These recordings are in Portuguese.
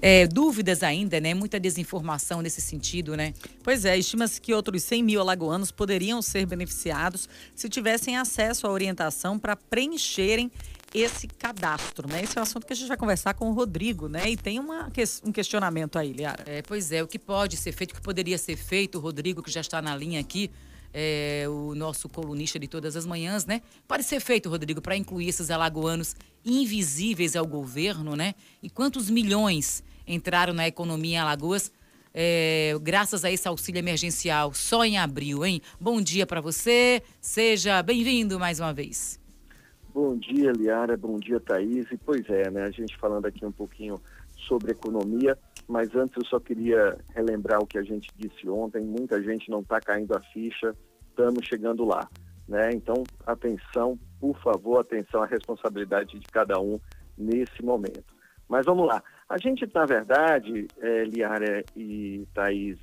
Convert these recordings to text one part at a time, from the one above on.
é, dúvidas ainda, né? Muita desinformação nesse sentido, né? Pois é, estima-se que outros 100 mil alagoanos poderiam ser beneficiados se tivessem acesso à orientação para preencherem esse cadastro, né? Esse é um assunto que a gente vai conversar com o Rodrigo, né? E tem uma, um questionamento aí, Liara. É, pois é, o que pode ser feito, o que poderia ser feito, o Rodrigo, que já está na linha aqui, é, o nosso colunista de todas as manhãs, né? Pode ser feito, Rodrigo, para incluir esses alagoanos invisíveis ao governo, né? E quantos milhões entraram na economia em Alagoas é, graças a esse auxílio emergencial só em abril, hein? Bom dia para você, seja bem-vindo mais uma vez. Bom dia, Liara, bom dia, Thaís. E pois é, né? A gente falando aqui um pouquinho sobre economia, mas antes eu só queria relembrar o que a gente disse ontem. Muita gente não está caindo a ficha, estamos chegando lá. Né? Então, atenção, por favor, atenção à responsabilidade de cada um nesse momento. Mas vamos lá. A gente, na verdade, é, Liara e Thaís,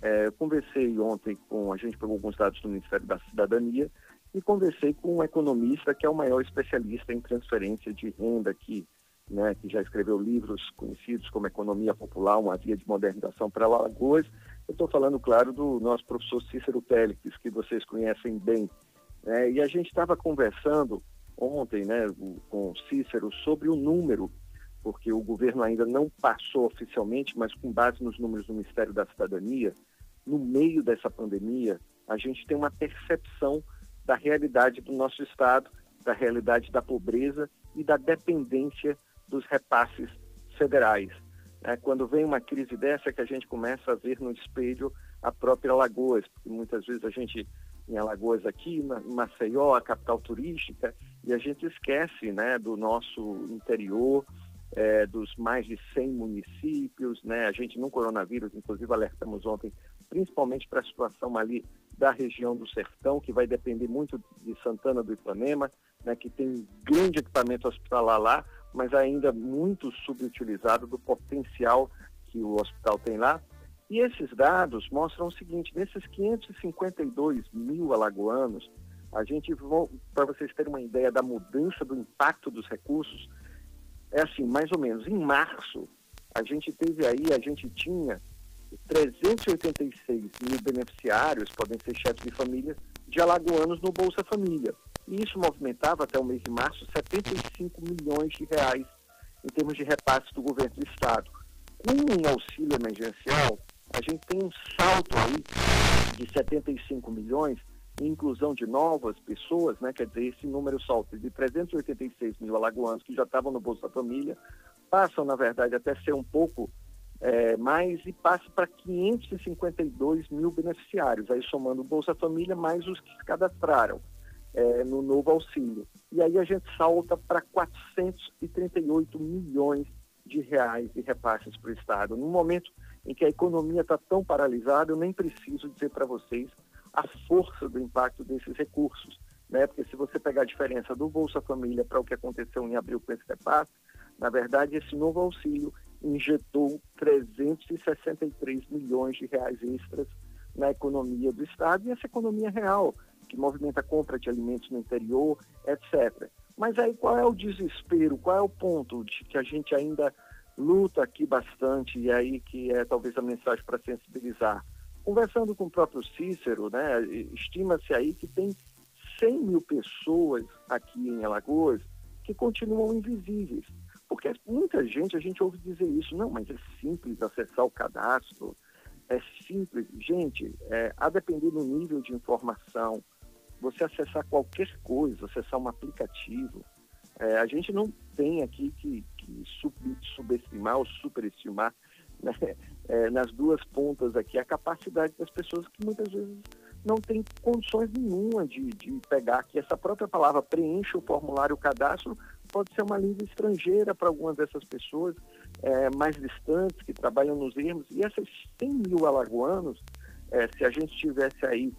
é, conversei ontem com, a gente pegou alguns dados do Ministério da Cidadania e conversei com um economista que é o maior especialista em transferência de renda aqui né, que já escreveu livros conhecidos como Economia Popular, uma via de modernização para Alagoas. Eu estou falando, claro, do nosso professor Cícero Pélix, que vocês conhecem bem. Né, e a gente estava conversando ontem né, com Cícero sobre o número, porque o governo ainda não passou oficialmente, mas com base nos números do Ministério da Cidadania, no meio dessa pandemia, a gente tem uma percepção da realidade do nosso Estado, da realidade da pobreza e da dependência dos repasses federais. É, quando vem uma crise dessa que a gente começa a ver no espelho a própria Alagoas, porque muitas vezes a gente em Alagoas aqui, em Maceió, a capital turística, e a gente esquece né, do nosso interior, é, dos mais de 100 municípios, né? A gente no coronavírus, inclusive alertamos ontem, principalmente para a situação ali da região do Sertão, que vai depender muito de Santana do Ipanema, né, que tem grande equipamento hospitalar lá, mas ainda muito subutilizado do potencial que o hospital tem lá. E esses dados mostram o seguinte: nesses 552 mil alagoanos, a gente, para vocês terem uma ideia da mudança do impacto dos recursos, é assim, mais ou menos, em março, a gente teve aí, a gente tinha 386 mil beneficiários, podem ser chefes de família, de alagoanos no Bolsa Família. E isso movimentava até o mês de março 75 milhões de reais em termos de repasse do governo do Estado. Com um auxílio emergencial, a gente tem um salto aí de 75 milhões em inclusão de novas pessoas, né? quer dizer, esse número salta de 386 mil alagoanos que já estavam no Bolsa Família, passam, na verdade, até ser um pouco é, mais e passa para 552 mil beneficiários, aí somando o Bolsa Família mais os que se cadastraram é, no novo auxílio. E aí a gente salta para 438 milhões de reais de repasses para o Estado. No momento em que a economia está tão paralisada, eu nem preciso dizer para vocês a força do impacto desses recursos. Né? Porque se você pegar a diferença do Bolsa Família para o que aconteceu em abril com esse repasse, na verdade, esse novo auxílio injetou 363 milhões de reais extras na economia do Estado e essa economia real que movimenta a compra de alimentos no interior, etc. Mas aí qual é o desespero, qual é o ponto de que a gente ainda luta aqui bastante e aí que é talvez a mensagem para sensibilizar. Conversando com o próprio Cícero, né, estima-se aí que tem 100 mil pessoas aqui em Alagoas que continuam invisíveis. Porque muita gente, a gente ouve dizer isso, não, mas é simples acessar o cadastro, é simples. Gente, é, a depender do nível de informação, você acessar qualquer coisa, acessar um aplicativo. É, a gente não tem aqui que, que sub, subestimar ou superestimar né, é, nas duas pontas aqui a capacidade das pessoas que muitas vezes não têm condições nenhuma de, de pegar aqui essa própria palavra, preenche o formulário, o cadastro, pode ser uma língua estrangeira para algumas dessas pessoas é, mais distantes, que trabalham nos ermos. E essas 100 mil alagoanos, é, se a gente tivesse aí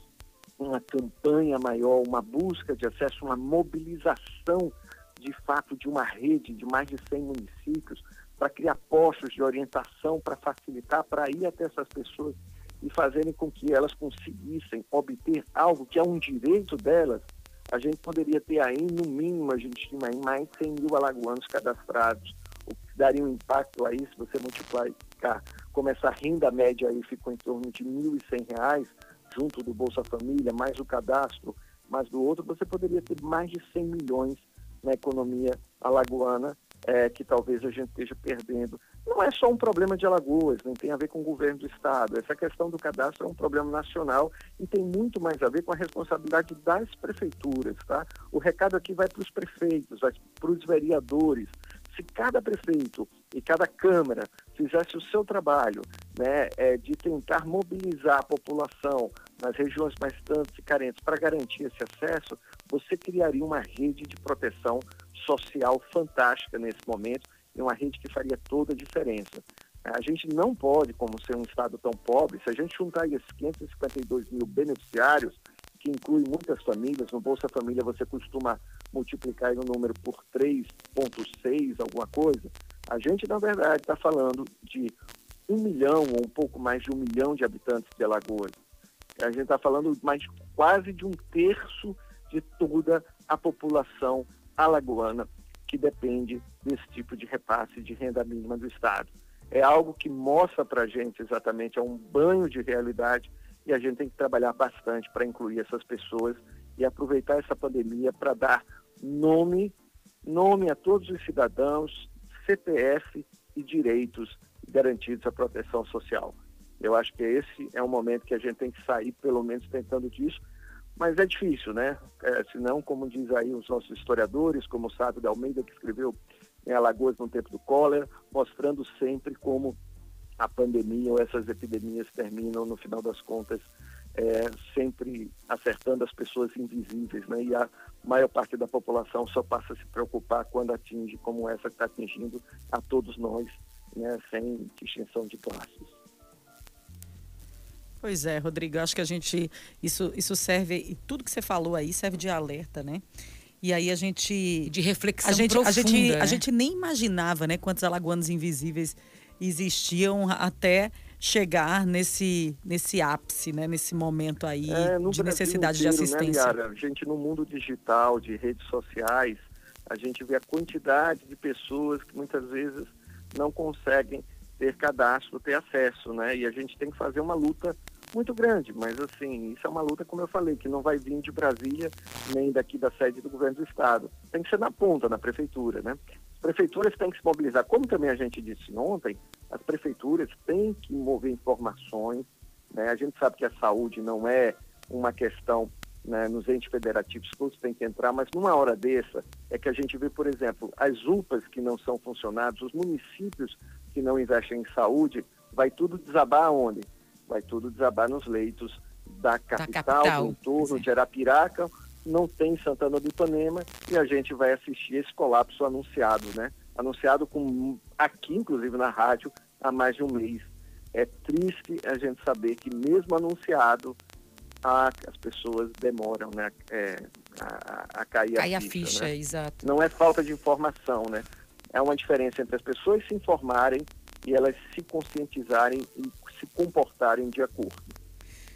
uma campanha maior, uma busca de acesso, uma mobilização de fato de uma rede de mais de 100 municípios para criar postos de orientação para facilitar, para ir até essas pessoas e fazerem com que elas conseguissem obter algo que é um direito delas, a gente poderia ter aí, no mínimo, a gente estima aí mais de 100 mil alagoanos cadastrados, daria um impacto aí, se você multiplicar, como essa renda média aí ficou em torno de R$ 1.100, junto do Bolsa Família, mais o cadastro, mais do outro, você poderia ter mais de 100 milhões na economia alagoana, é, que talvez a gente esteja perdendo. Não é só um problema de Alagoas, não tem a ver com o governo do Estado. Essa questão do cadastro é um problema nacional e tem muito mais a ver com a responsabilidade das prefeituras. Tá? O recado aqui vai para os prefeitos, vai para os vereadores. Se cada prefeito e cada Câmara fizesse o seu trabalho né, é, de tentar mobilizar a população nas regiões mais tantas e carentes para garantir esse acesso, você criaria uma rede de proteção social fantástica nesse momento e uma rede que faria toda a diferença. A gente não pode, como ser um Estado tão pobre, se a gente juntar esses 552 mil beneficiários, que inclui muitas famílias, no Bolsa Família você costuma multiplicar o número por 3,6, alguma coisa, a gente, na verdade, está falando de um milhão ou um pouco mais de um milhão de habitantes de Alagoas. A gente está falando mais quase de um terço de toda a população alagoana que depende desse tipo de repasse de renda mínima do Estado. É algo que mostra para a gente exatamente, é um banho de realidade e a gente tem que trabalhar bastante para incluir essas pessoas e aproveitar essa pandemia para dar nome, nome a todos os cidadãos, CPF e direitos garantidos à proteção social. Eu acho que esse é um momento que a gente tem que sair, pelo menos, tentando disso, mas é difícil, né? É, senão, como diz aí os nossos historiadores, como o Sábio de Almeida, que escreveu em Alagoas no tempo do cólera, mostrando sempre como a pandemia ou essas epidemias terminam, no final das contas, é, sempre acertando as pessoas invisíveis, né? E a maior parte da população só passa a se preocupar quando atinge, como essa que está atingindo a todos nós, né? Sem distinção de classes. Pois é, Rodrigo, acho que a gente isso isso serve e tudo que você falou aí serve de alerta, né? E aí a gente de reflexão a gente, profunda, a gente né? a gente nem imaginava, né, quantos alagoanos invisíveis existiam até chegar nesse nesse ápice, né, nesse momento aí É, de Brasil necessidade de inteiro, assistência. Né, a gente no mundo digital, de redes sociais, a gente vê a quantidade de pessoas que muitas vezes não conseguem ter cadastro, ter acesso, né? E a gente tem que fazer uma luta muito grande, mas assim, isso é uma luta, como eu falei, que não vai vir de Brasília nem daqui da sede do governo do estado. Tem que ser na ponta, na prefeitura, né? As prefeituras têm que se mobilizar, como também a gente disse ontem, as prefeituras têm que mover informações, né? A gente sabe que a saúde não é uma questão né, nos entes federativos, todos têm que entrar, mas numa hora dessa é que a gente vê, por exemplo, as UPAs que não são funcionados, os municípios que não investem em saúde, vai tudo desabar onde? Vai tudo desabar nos leitos da capital, capital, do entorno é. de Arapiraca, não tem Santana do Ipanema e a gente vai assistir esse colapso anunciado, né? Anunciado com aqui, inclusive na rádio, há mais de um mês. É triste a gente saber que mesmo anunciado, a- as pessoas demoram né, é, a, a- cair Cai a a ficha. ficha, né? exato. Não é falta de informação, né? É uma diferença entre as pessoas se informarem e elas se conscientizarem e se comportarem de acordo.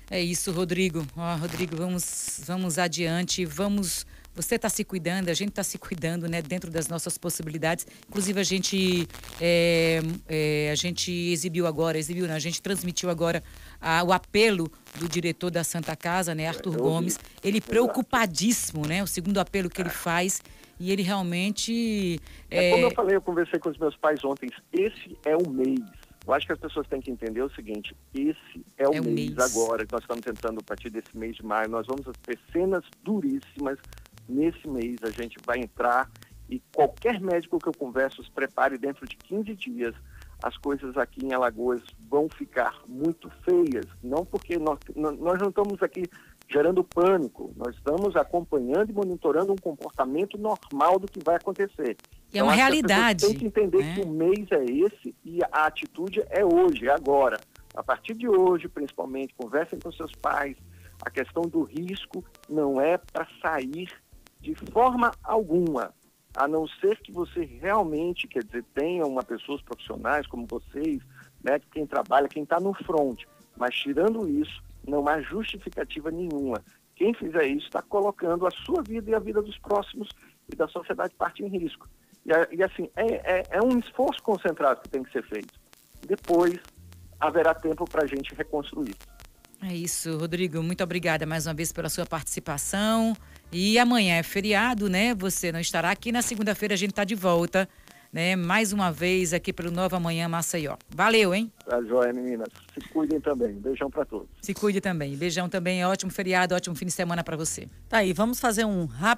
É isso, Rodrigo. Ó, Rodrigo, vamos, vamos adiante, vamos. Você está se cuidando, a gente está se cuidando, né, dentro das nossas possibilidades. Inclusive a gente, é, é, a gente exibiu agora, exibiu, não, a gente transmitiu agora a- o apelo do diretor da Santa Casa, né, Arthur. Gomes. Ele preocupadíssimo, né, o segundo apelo que ele faz e ele realmente É, é, como eu falei, eu conversei com os meus pais ontem, esse é o mês. Eu acho que as pessoas têm que entender o seguinte, esse é o, É mês, mês. agora, que nós estamos tentando, a partir desse mês de maio, nós vamos ter cenas duríssimas. Nesse mês a gente vai entrar e qualquer médico que eu converso se prepare dentro de 15 dias. As coisas aqui em Alagoas vão ficar muito feias, não porque nós, nós não estamos aqui gerando pânico, nós estamos acompanhando e monitorando um comportamento normal do que vai acontecer. E é uma pessoas realidade, Tem que entender né? que o mês é esse e a atitude é hoje, é agora. A partir de hoje, principalmente, conversem com seus pais. A questão do risco não é para sair de forma alguma, a não ser que você realmente, quer dizer, tenha uma pessoas profissionais como vocês, né, quem trabalha, quem está no front. Mas tirando isso, não há justificativa nenhuma. Quem fizer isso está colocando a sua vida e a vida dos próximos e da sociedade parte em risco. E, e assim, é, é, é um esforço concentrado que tem que ser feito. Depois haverá tempo para a gente reconstruir. É isso, Rodrigo. Muito obrigada mais uma vez pela sua participação. E amanhã é feriado, né? Você não estará aqui. Na segunda-feira a gente está de volta, né? Mais uma vez aqui pelo Nova Manhã Maceió. Valeu, hein? Tá joia, meninas. Se cuidem também. Beijão para todos. Se cuide também. Beijão também. Ótimo feriado, ótimo fim de semana para você. Tá aí, vamos fazer um rápido